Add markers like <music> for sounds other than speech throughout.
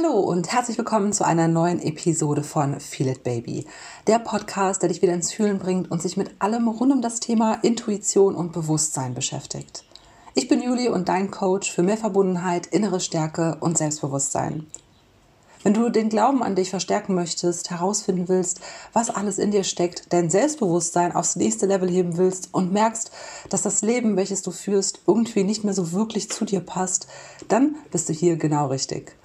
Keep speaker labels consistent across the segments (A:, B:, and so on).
A: Hallo und herzlich willkommen zu einer neuen Episode von Feel It Baby, der Podcast, der dich wieder ins Fühlen bringt und sich mit allem rund um das Thema Intuition und Bewusstsein beschäftigt. Ich bin Juli und dein Coach für mehr Verbundenheit, innere Stärke und Selbstbewusstsein. Wenn du den Glauben an dich verstärken möchtest, herausfinden willst, was alles in dir steckt, dein Selbstbewusstsein aufs nächste Level heben willst und merkst, dass das Leben, welches du führst, irgendwie nicht mehr so wirklich zu dir passt, dann bist du hier genau richtig.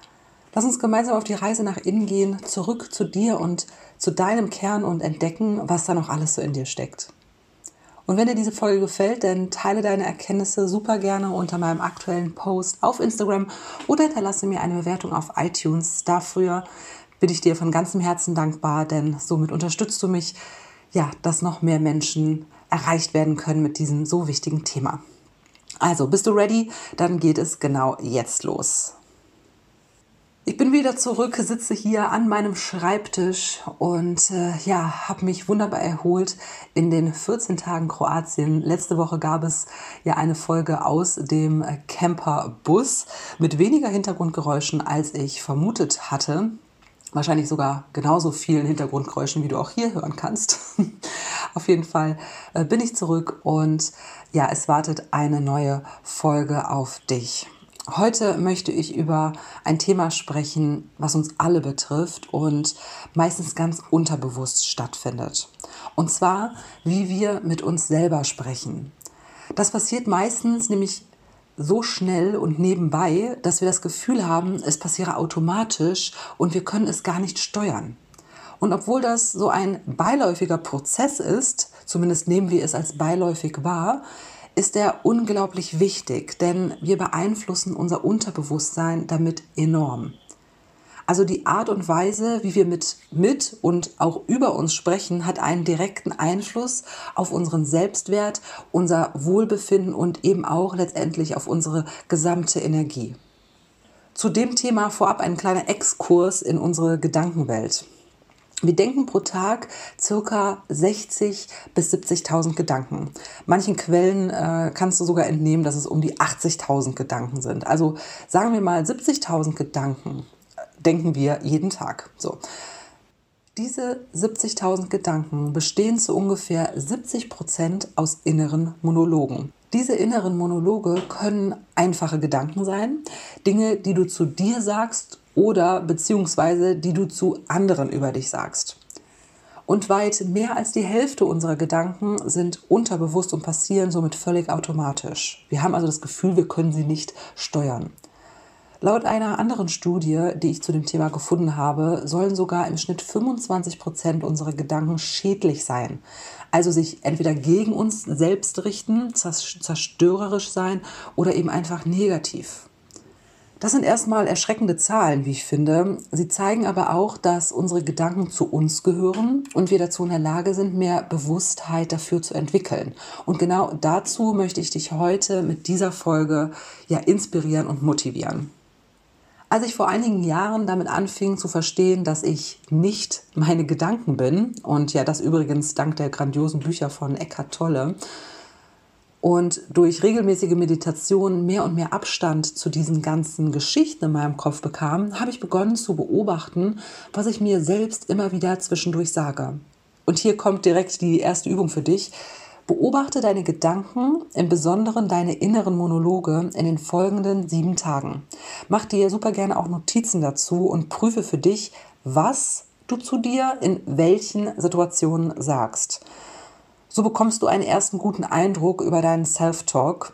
A: Lass uns gemeinsam auf die Reise nach innen gehen, zurück zu dir und zu deinem Kern und entdecken, was da noch alles so in dir steckt. Und wenn dir diese Folge gefällt, dann teile deine Erkenntnisse super gerne unter meinem aktuellen Post auf Instagram oder hinterlasse mir eine Bewertung auf iTunes. Dafür bin ich dir von ganzem Herzen dankbar, denn somit unterstützt du mich, ja, dass noch mehr Menschen erreicht werden können mit diesem so wichtigen Thema. Also, bist du ready? Dann geht es genau jetzt los. Ich bin wieder zurück, sitze hier an meinem Schreibtisch und äh, ja, habe mich wunderbar erholt in den 14 Tagen Kroatien. Letzte Woche gab es ja eine Folge aus dem Camperbus mit weniger Hintergrundgeräuschen, als ich vermutet hatte. Wahrscheinlich sogar genauso vielen Hintergrundgeräuschen, wie du auch hier hören kannst. <laughs> Auf jeden Fall äh, bin ich zurück und ja, es wartet eine neue Folge auf dich. Heute möchte ich über ein Thema sprechen, was uns alle betrifft und meistens ganz unterbewusst stattfindet. Und zwar, wie wir mit uns selber sprechen. Das passiert meistens nämlich so schnell und nebenbei, dass wir das Gefühl haben, es passiere automatisch und wir können es gar nicht steuern. Und obwohl das so ein beiläufiger Prozess ist, zumindest nehmen wir es als beiläufig wahr, ist er unglaublich wichtig, denn wir beeinflussen unser Unterbewusstsein damit enorm. Also die Art und Weise, wie wir mit, mit und auch über uns sprechen, hat einen direkten Einfluss auf unseren Selbstwert, unser Wohlbefinden und eben auch letztendlich auf unsere gesamte Energie. Zu dem Thema vorab ein kleiner Exkurs in unsere Gedankenwelt. Wir denken pro Tag circa 60 bis 70.000 Gedanken. Manchen Quellen äh, kannst du sogar entnehmen, dass es um die 80.000 Gedanken sind. Also sagen wir mal 70.000 Gedanken äh, denken wir jeden Tag. So. Diese 70.000 Gedanken bestehen zu ungefähr 70 Prozent aus inneren Monologen. Diese inneren Monologe können einfache Gedanken sein, Dinge, die du zu dir sagst oder beziehungsweise die du zu anderen über dich sagst. Und weit mehr als die Hälfte unserer Gedanken sind unterbewusst und passieren somit völlig automatisch. Wir haben also das Gefühl, wir können sie nicht steuern. Laut einer anderen Studie, die ich zu dem Thema gefunden habe, sollen sogar im Schnitt 25 Prozent unserer Gedanken schädlich sein. Also sich entweder gegen uns selbst richten, zerstörerisch sein oder eben einfach negativ. Das sind erstmal erschreckende Zahlen, wie ich finde. Sie zeigen aber auch, dass unsere Gedanken zu uns gehören und wir dazu in der Lage sind, mehr Bewusstheit dafür zu entwickeln. Und genau dazu möchte ich dich heute mit dieser Folge ja inspirieren und motivieren. Als ich vor einigen Jahren damit anfing zu verstehen, dass ich nicht meine Gedanken bin, und ja, das übrigens dank der grandiosen Bücher von Eckhart Tolle, und durch regelmäßige Meditation mehr und mehr Abstand zu diesen ganzen Geschichten in meinem Kopf bekam, habe ich begonnen zu beobachten, was ich mir selbst immer wieder zwischendurch sage. Und hier kommt direkt die erste Übung für dich. Beobachte deine Gedanken, im Besonderen deine inneren Monologe in den folgenden sieben Tagen. Mach dir super gerne auch Notizen dazu und prüfe für dich, was du zu dir in welchen Situationen sagst. So bekommst du einen ersten guten Eindruck über deinen Self-Talk.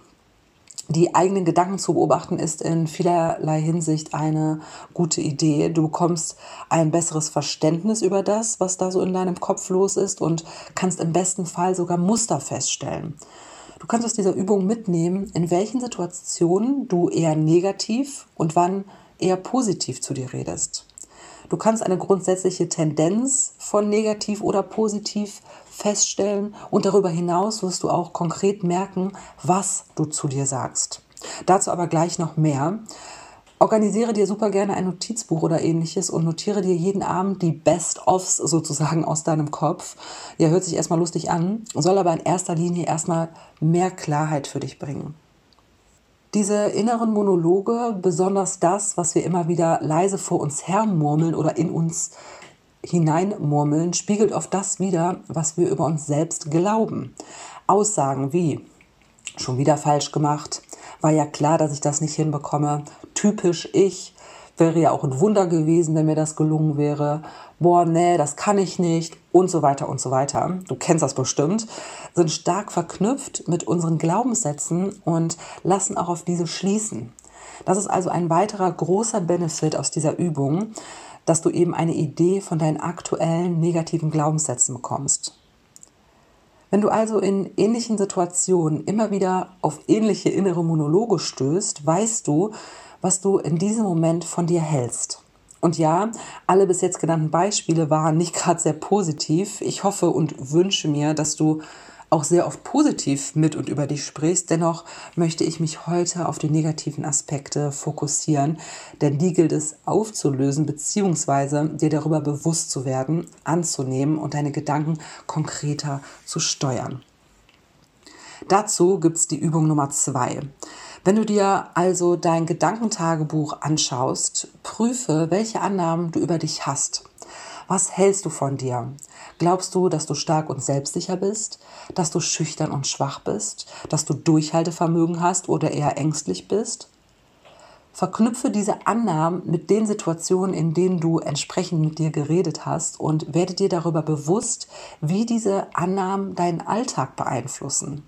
A: Die eigenen Gedanken zu beobachten ist in vielerlei Hinsicht eine gute Idee. Du bekommst ein besseres Verständnis über das, was da so in deinem Kopf los ist und kannst im besten Fall sogar Muster feststellen. Du kannst aus dieser Übung mitnehmen, in welchen Situationen du eher negativ und wann eher positiv zu dir redest. Du kannst eine grundsätzliche Tendenz von negativ oder positiv feststellen und darüber hinaus wirst du auch konkret merken, was du zu dir sagst. Dazu aber gleich noch mehr. Organisiere dir super gerne ein Notizbuch oder ähnliches und notiere dir jeden Abend die Best-ofs sozusagen aus deinem Kopf. Ja, hört sich erstmal lustig an, soll aber in erster Linie erstmal mehr Klarheit für dich bringen. Diese inneren Monologe, besonders das, was wir immer wieder leise vor uns hermurmeln oder in uns hineinmurmeln, spiegelt oft das wider, was wir über uns selbst glauben. Aussagen wie schon wieder falsch gemacht, war ja klar, dass ich das nicht hinbekomme, typisch ich, wäre ja auch ein Wunder gewesen, wenn mir das gelungen wäre. Boah, nee, das kann ich nicht und so weiter und so weiter. Du kennst das bestimmt. Sind stark verknüpft mit unseren Glaubenssätzen und lassen auch auf diese schließen. Das ist also ein weiterer großer Benefit aus dieser Übung, dass du eben eine Idee von deinen aktuellen negativen Glaubenssätzen bekommst. Wenn du also in ähnlichen Situationen immer wieder auf ähnliche innere Monologe stößt, weißt du, was du in diesem Moment von dir hältst. Und ja, alle bis jetzt genannten Beispiele waren nicht gerade sehr positiv. Ich hoffe und wünsche mir, dass du auch sehr oft positiv mit und über dich sprichst. Dennoch möchte ich mich heute auf die negativen Aspekte fokussieren, denn die gilt es aufzulösen bzw. dir darüber bewusst zu werden, anzunehmen und deine Gedanken konkreter zu steuern. Dazu gibt es die Übung Nummer zwei. Wenn du dir also dein Gedankentagebuch anschaust, prüfe, welche Annahmen du über dich hast. Was hältst du von dir? Glaubst du, dass du stark und selbstsicher bist? Dass du schüchtern und schwach bist? Dass du Durchhaltevermögen hast oder eher ängstlich bist? Verknüpfe diese Annahmen mit den Situationen, in denen du entsprechend mit dir geredet hast und werde dir darüber bewusst, wie diese Annahmen deinen Alltag beeinflussen.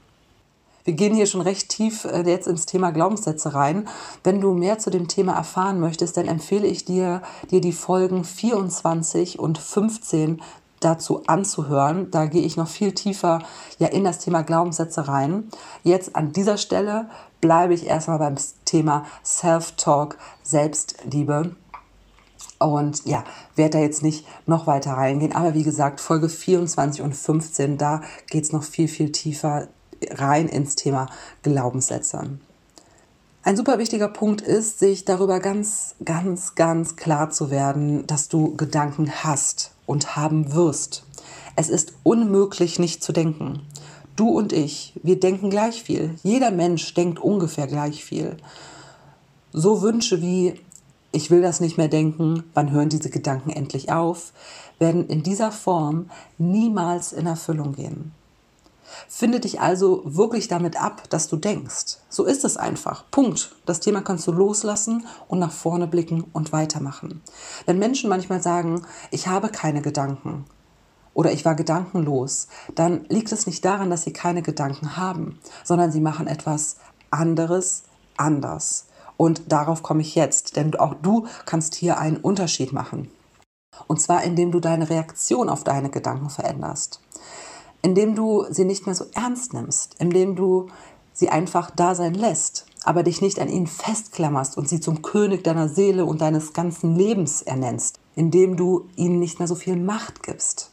A: Wir gehen hier schon recht tief äh, jetzt ins Thema Glaubenssätze rein. Wenn du mehr zu dem Thema erfahren möchtest, dann empfehle ich dir, dir die Folgen 24 und 15 dazu anzuhören. Da gehe ich noch viel tiefer ja in das Thema Glaubenssätze rein. Jetzt an dieser Stelle bleibe ich erstmal beim Thema Self-Talk, Selbstliebe. Und ja, werde da jetzt nicht noch weiter reingehen. Aber wie gesagt, Folge 24 und 15, da geht es noch viel, viel tiefer rein ins Thema Glaubenssätze. Ein super wichtiger Punkt ist, sich darüber ganz, ganz, ganz klar zu werden, dass du Gedanken hast und haben wirst. Es ist unmöglich, nicht zu denken. Du und ich, wir denken gleich viel. Jeder Mensch denkt ungefähr gleich viel. So Wünsche wie, ich will das nicht mehr denken, wann hören diese Gedanken endlich auf, werden in dieser Form niemals in Erfüllung gehen. Finde dich also wirklich damit ab, dass du denkst. So ist es einfach. Punkt. Das Thema kannst du loslassen und nach vorne blicken und weitermachen. Wenn Menschen manchmal sagen, ich habe keine Gedanken oder ich war gedankenlos, dann liegt es nicht daran, dass sie keine Gedanken haben, sondern sie machen etwas anderes anders. Und darauf komme ich jetzt, denn auch du kannst hier einen Unterschied machen. Und zwar indem du deine Reaktion auf deine Gedanken veränderst indem du sie nicht mehr so ernst nimmst, indem du sie einfach da sein lässt, aber dich nicht an ihnen festklammerst und sie zum König deiner Seele und deines ganzen Lebens ernennst, indem du ihnen nicht mehr so viel Macht gibst.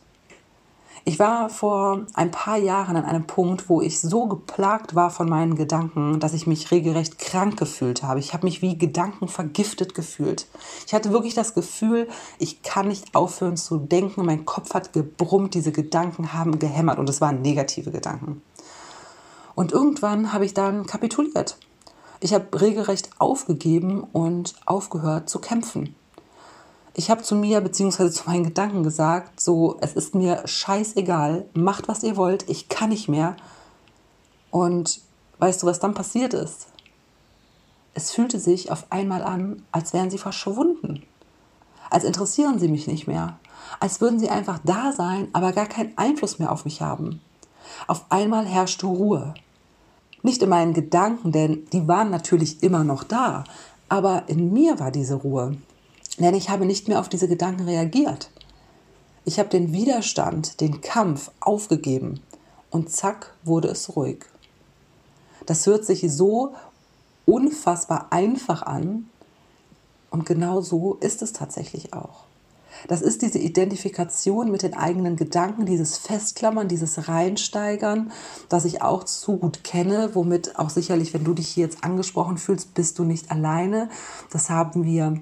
A: Ich war vor ein paar Jahren an einem Punkt, wo ich so geplagt war von meinen Gedanken, dass ich mich regelrecht krank gefühlt habe. Ich habe mich wie Gedanken vergiftet gefühlt. Ich hatte wirklich das Gefühl, ich kann nicht aufhören zu denken. Mein Kopf hat gebrummt, diese Gedanken haben gehämmert und es waren negative Gedanken. Und irgendwann habe ich dann kapituliert. Ich habe regelrecht aufgegeben und aufgehört zu kämpfen ich habe zu mir bzw. zu meinen Gedanken gesagt, so, es ist mir scheißegal, macht was ihr wollt, ich kann nicht mehr. Und weißt du, was dann passiert ist? Es fühlte sich auf einmal an, als wären sie verschwunden. Als interessieren sie mich nicht mehr. Als würden sie einfach da sein, aber gar keinen Einfluss mehr auf mich haben. Auf einmal herrschte Ruhe. Nicht in meinen Gedanken, denn die waren natürlich immer noch da, aber in mir war diese Ruhe. Denn ich habe nicht mehr auf diese Gedanken reagiert. Ich habe den Widerstand, den Kampf aufgegeben und zack wurde es ruhig. Das hört sich so unfassbar einfach an und genau so ist es tatsächlich auch. Das ist diese Identifikation mit den eigenen Gedanken, dieses Festklammern, dieses Reinsteigern, das ich auch zu gut kenne, womit auch sicherlich, wenn du dich hier jetzt angesprochen fühlst, bist du nicht alleine. Das haben wir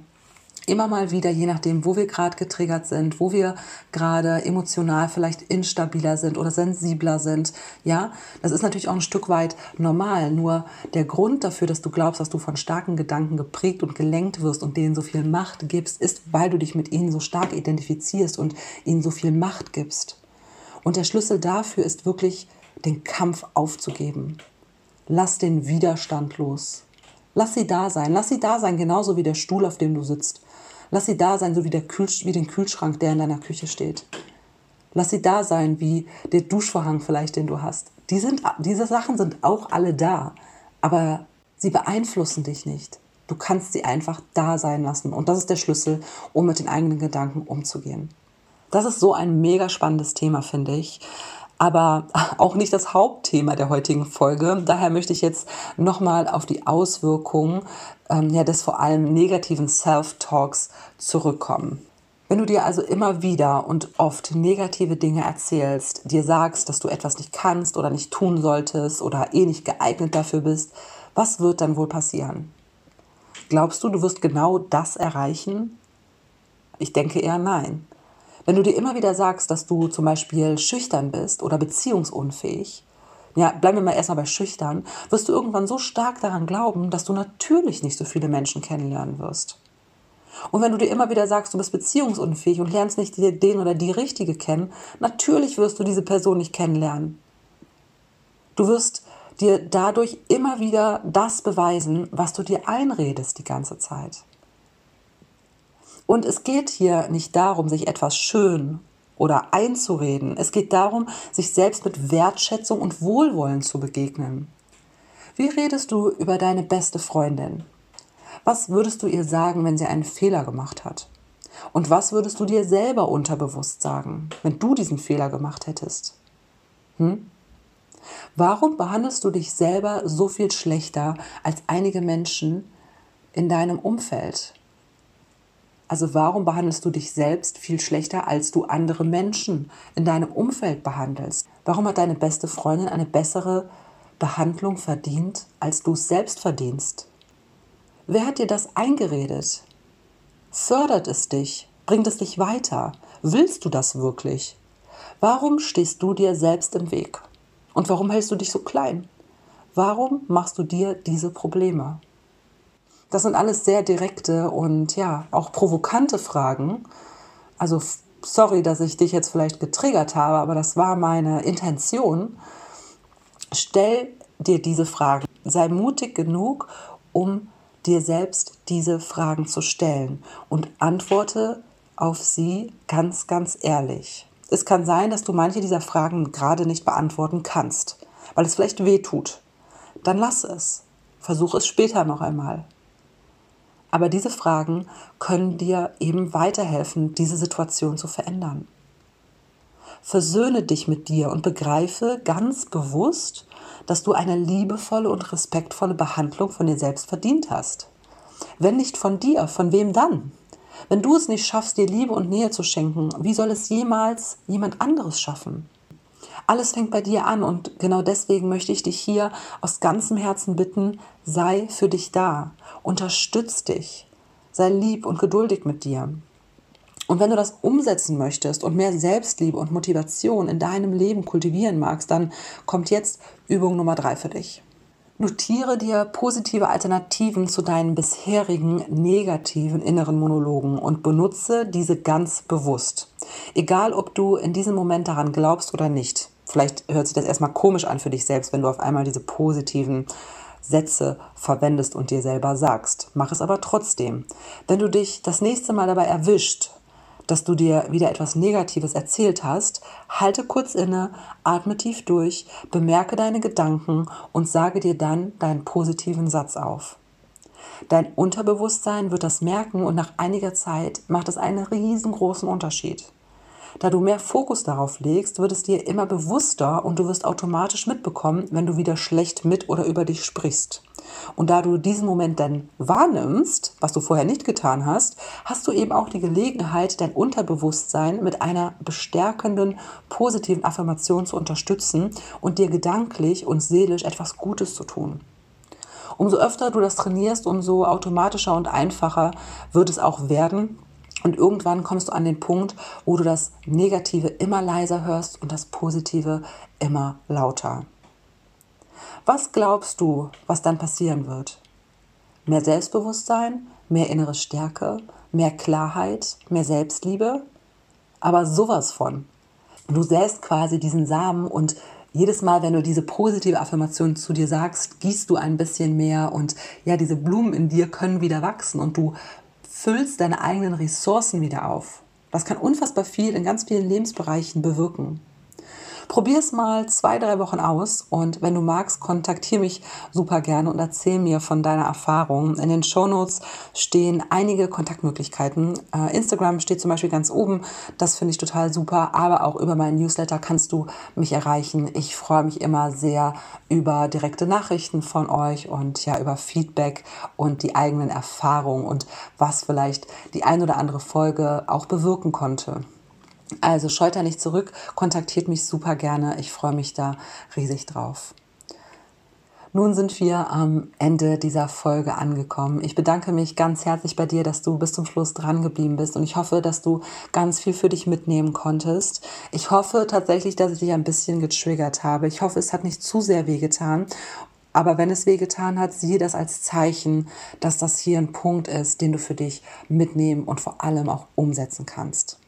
A: immer mal wieder, je nachdem, wo wir gerade getriggert sind, wo wir gerade emotional vielleicht instabiler sind oder sensibler sind. Ja, das ist natürlich auch ein Stück weit normal. Nur der Grund dafür, dass du glaubst, dass du von starken Gedanken geprägt und gelenkt wirst und denen so viel Macht gibst, ist, weil du dich mit ihnen so stark identifizierst und ihnen so viel Macht gibst. Und der Schlüssel dafür ist wirklich, den Kampf aufzugeben. Lass den Widerstand los. Lass sie da sein. Lass sie da sein, genauso wie der Stuhl, auf dem du sitzt. Lass sie da sein, so wie, der Kühl, wie den Kühlschrank, der in deiner Küche steht. Lass sie da sein, wie der Duschvorhang vielleicht, den du hast. Die sind, diese Sachen sind auch alle da, aber sie beeinflussen dich nicht. Du kannst sie einfach da sein lassen. Und das ist der Schlüssel, um mit den eigenen Gedanken umzugehen. Das ist so ein mega spannendes Thema, finde ich aber auch nicht das Hauptthema der heutigen Folge. Daher möchte ich jetzt nochmal auf die Auswirkungen ähm, ja, des vor allem negativen Self-Talks zurückkommen. Wenn du dir also immer wieder und oft negative Dinge erzählst, dir sagst, dass du etwas nicht kannst oder nicht tun solltest oder eh nicht geeignet dafür bist, was wird dann wohl passieren? Glaubst du, du wirst genau das erreichen? Ich denke eher nein. Wenn du dir immer wieder sagst, dass du zum Beispiel schüchtern bist oder beziehungsunfähig, ja, bleiben wir mal erstmal bei schüchtern, wirst du irgendwann so stark daran glauben, dass du natürlich nicht so viele Menschen kennenlernen wirst. Und wenn du dir immer wieder sagst, du bist beziehungsunfähig und lernst nicht den oder die Richtige kennen, natürlich wirst du diese Person nicht kennenlernen. Du wirst dir dadurch immer wieder das beweisen, was du dir einredest die ganze Zeit. Und es geht hier nicht darum, sich etwas schön oder einzureden. Es geht darum, sich selbst mit Wertschätzung und Wohlwollen zu begegnen. Wie redest du über deine beste Freundin? Was würdest du ihr sagen, wenn sie einen Fehler gemacht hat? Und was würdest du dir selber unterbewusst sagen, wenn du diesen Fehler gemacht hättest? Hm? Warum behandelst du dich selber so viel schlechter als einige Menschen in deinem Umfeld? Also warum behandelst du dich selbst viel schlechter, als du andere Menschen in deinem Umfeld behandelst? Warum hat deine beste Freundin eine bessere Behandlung verdient, als du es selbst verdienst? Wer hat dir das eingeredet? Fördert es dich? Bringt es dich weiter? Willst du das wirklich? Warum stehst du dir selbst im Weg? Und warum hältst du dich so klein? Warum machst du dir diese Probleme? Das sind alles sehr direkte und ja, auch provokante Fragen. Also sorry, dass ich dich jetzt vielleicht getriggert habe, aber das war meine Intention. Stell dir diese Fragen. Sei mutig genug, um dir selbst diese Fragen zu stellen und antworte auf sie ganz, ganz ehrlich. Es kann sein, dass du manche dieser Fragen gerade nicht beantworten kannst, weil es vielleicht weh tut. Dann lass es. Versuch es später noch einmal. Aber diese Fragen können dir eben weiterhelfen, diese Situation zu verändern. Versöhne dich mit dir und begreife ganz bewusst, dass du eine liebevolle und respektvolle Behandlung von dir selbst verdient hast. Wenn nicht von dir, von wem dann? Wenn du es nicht schaffst, dir Liebe und Nähe zu schenken, wie soll es jemals jemand anderes schaffen? Alles fängt bei dir an und genau deswegen möchte ich dich hier aus ganzem Herzen bitten, sei für dich da, unterstütz dich, sei lieb und geduldig mit dir. Und wenn du das umsetzen möchtest und mehr Selbstliebe und Motivation in deinem Leben kultivieren magst, dann kommt jetzt Übung Nummer drei für dich. Notiere dir positive Alternativen zu deinen bisherigen negativen inneren Monologen und benutze diese ganz bewusst. Egal, ob du in diesem Moment daran glaubst oder nicht. Vielleicht hört sich das erstmal komisch an für dich selbst, wenn du auf einmal diese positiven Sätze verwendest und dir selber sagst. Mach es aber trotzdem. Wenn du dich das nächste Mal dabei erwischt, dass du dir wieder etwas Negatives erzählt hast, halte kurz inne, atme tief durch, bemerke deine Gedanken und sage dir dann deinen positiven Satz auf. Dein Unterbewusstsein wird das merken und nach einiger Zeit macht es einen riesengroßen Unterschied. Da du mehr Fokus darauf legst, wird es dir immer bewusster und du wirst automatisch mitbekommen, wenn du wieder schlecht mit oder über dich sprichst. Und da du diesen Moment dann wahrnimmst, was du vorher nicht getan hast, hast du eben auch die Gelegenheit, dein Unterbewusstsein mit einer bestärkenden, positiven Affirmation zu unterstützen und dir gedanklich und seelisch etwas Gutes zu tun. Umso öfter du das trainierst, umso automatischer und einfacher wird es auch werden. Und irgendwann kommst du an den Punkt, wo du das Negative immer leiser hörst und das Positive immer lauter. Was glaubst du, was dann passieren wird? Mehr Selbstbewusstsein, mehr innere Stärke, mehr Klarheit, mehr Selbstliebe? Aber sowas von. Du säst quasi diesen Samen und jedes Mal, wenn du diese positive Affirmation zu dir sagst, gießt du ein bisschen mehr und ja, diese Blumen in dir können wieder wachsen und du füllst deine eigenen Ressourcen wieder auf. Das kann unfassbar viel in ganz vielen Lebensbereichen bewirken. Probier es mal zwei, drei Wochen aus und wenn du magst, kontaktiere mich super gerne und erzähl mir von deiner Erfahrung. In den Shownotes stehen einige Kontaktmöglichkeiten. Äh, Instagram steht zum Beispiel ganz oben, das finde ich total super, aber auch über meinen Newsletter kannst du mich erreichen. Ich freue mich immer sehr über direkte Nachrichten von euch und ja, über Feedback und die eigenen Erfahrungen und was vielleicht die ein oder andere Folge auch bewirken konnte. Also scheut da nicht zurück, kontaktiert mich super gerne. Ich freue mich da riesig drauf. Nun sind wir am Ende dieser Folge angekommen. Ich bedanke mich ganz herzlich bei dir, dass du bis zum Schluss dran geblieben bist und ich hoffe, dass du ganz viel für dich mitnehmen konntest. Ich hoffe tatsächlich, dass ich dich ein bisschen getriggert habe. Ich hoffe, es hat nicht zu sehr wehgetan. Aber wenn es wehgetan hat, siehe das als Zeichen, dass das hier ein Punkt ist, den du für dich mitnehmen und vor allem auch umsetzen kannst.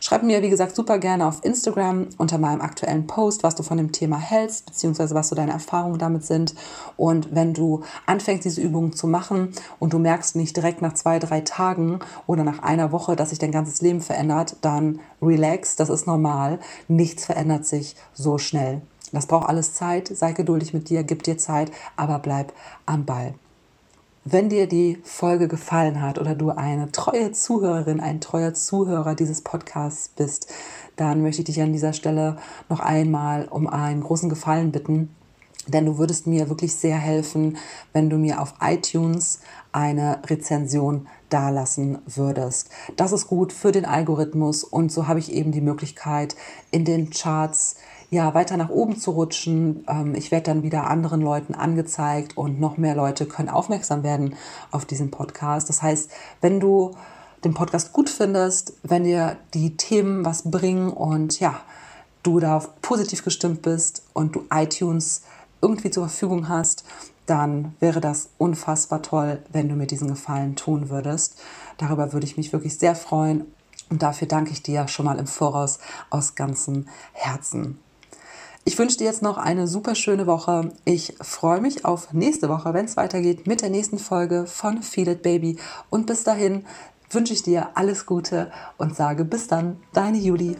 A: Schreib mir, wie gesagt, super gerne auf Instagram unter meinem aktuellen Post, was du von dem Thema hältst, beziehungsweise was so deine Erfahrungen damit sind. Und wenn du anfängst, diese Übungen zu machen und du merkst nicht direkt nach zwei, drei Tagen oder nach einer Woche, dass sich dein ganzes Leben verändert, dann relax, das ist normal. Nichts verändert sich so schnell. Das braucht alles Zeit. Sei geduldig mit dir, gib dir Zeit, aber bleib am Ball. Wenn dir die Folge gefallen hat oder du eine treue Zuhörerin, ein treuer Zuhörer dieses Podcasts bist, dann möchte ich dich an dieser Stelle noch einmal um einen großen Gefallen bitten. Denn du würdest mir wirklich sehr helfen, wenn du mir auf iTunes eine Rezension dalassen würdest. Das ist gut für den Algorithmus und so habe ich eben die Möglichkeit, in den Charts ja, weiter nach oben zu rutschen. Ähm, ich werde dann wieder anderen Leuten angezeigt und noch mehr Leute können aufmerksam werden auf diesen Podcast. Das heißt, wenn du den Podcast gut findest, wenn dir die Themen was bringen und ja, du da positiv gestimmt bist und du iTunes irgendwie zur Verfügung hast, dann wäre das unfassbar toll, wenn du mir diesen Gefallen tun würdest. Darüber würde ich mich wirklich sehr freuen und dafür danke ich dir schon mal im Voraus aus ganzem Herzen. Ich wünsche dir jetzt noch eine super schöne Woche. Ich freue mich auf nächste Woche, wenn es weitergeht mit der nächsten Folge von Feel It Baby. Und bis dahin wünsche ich dir alles Gute und sage bis dann, deine Julie.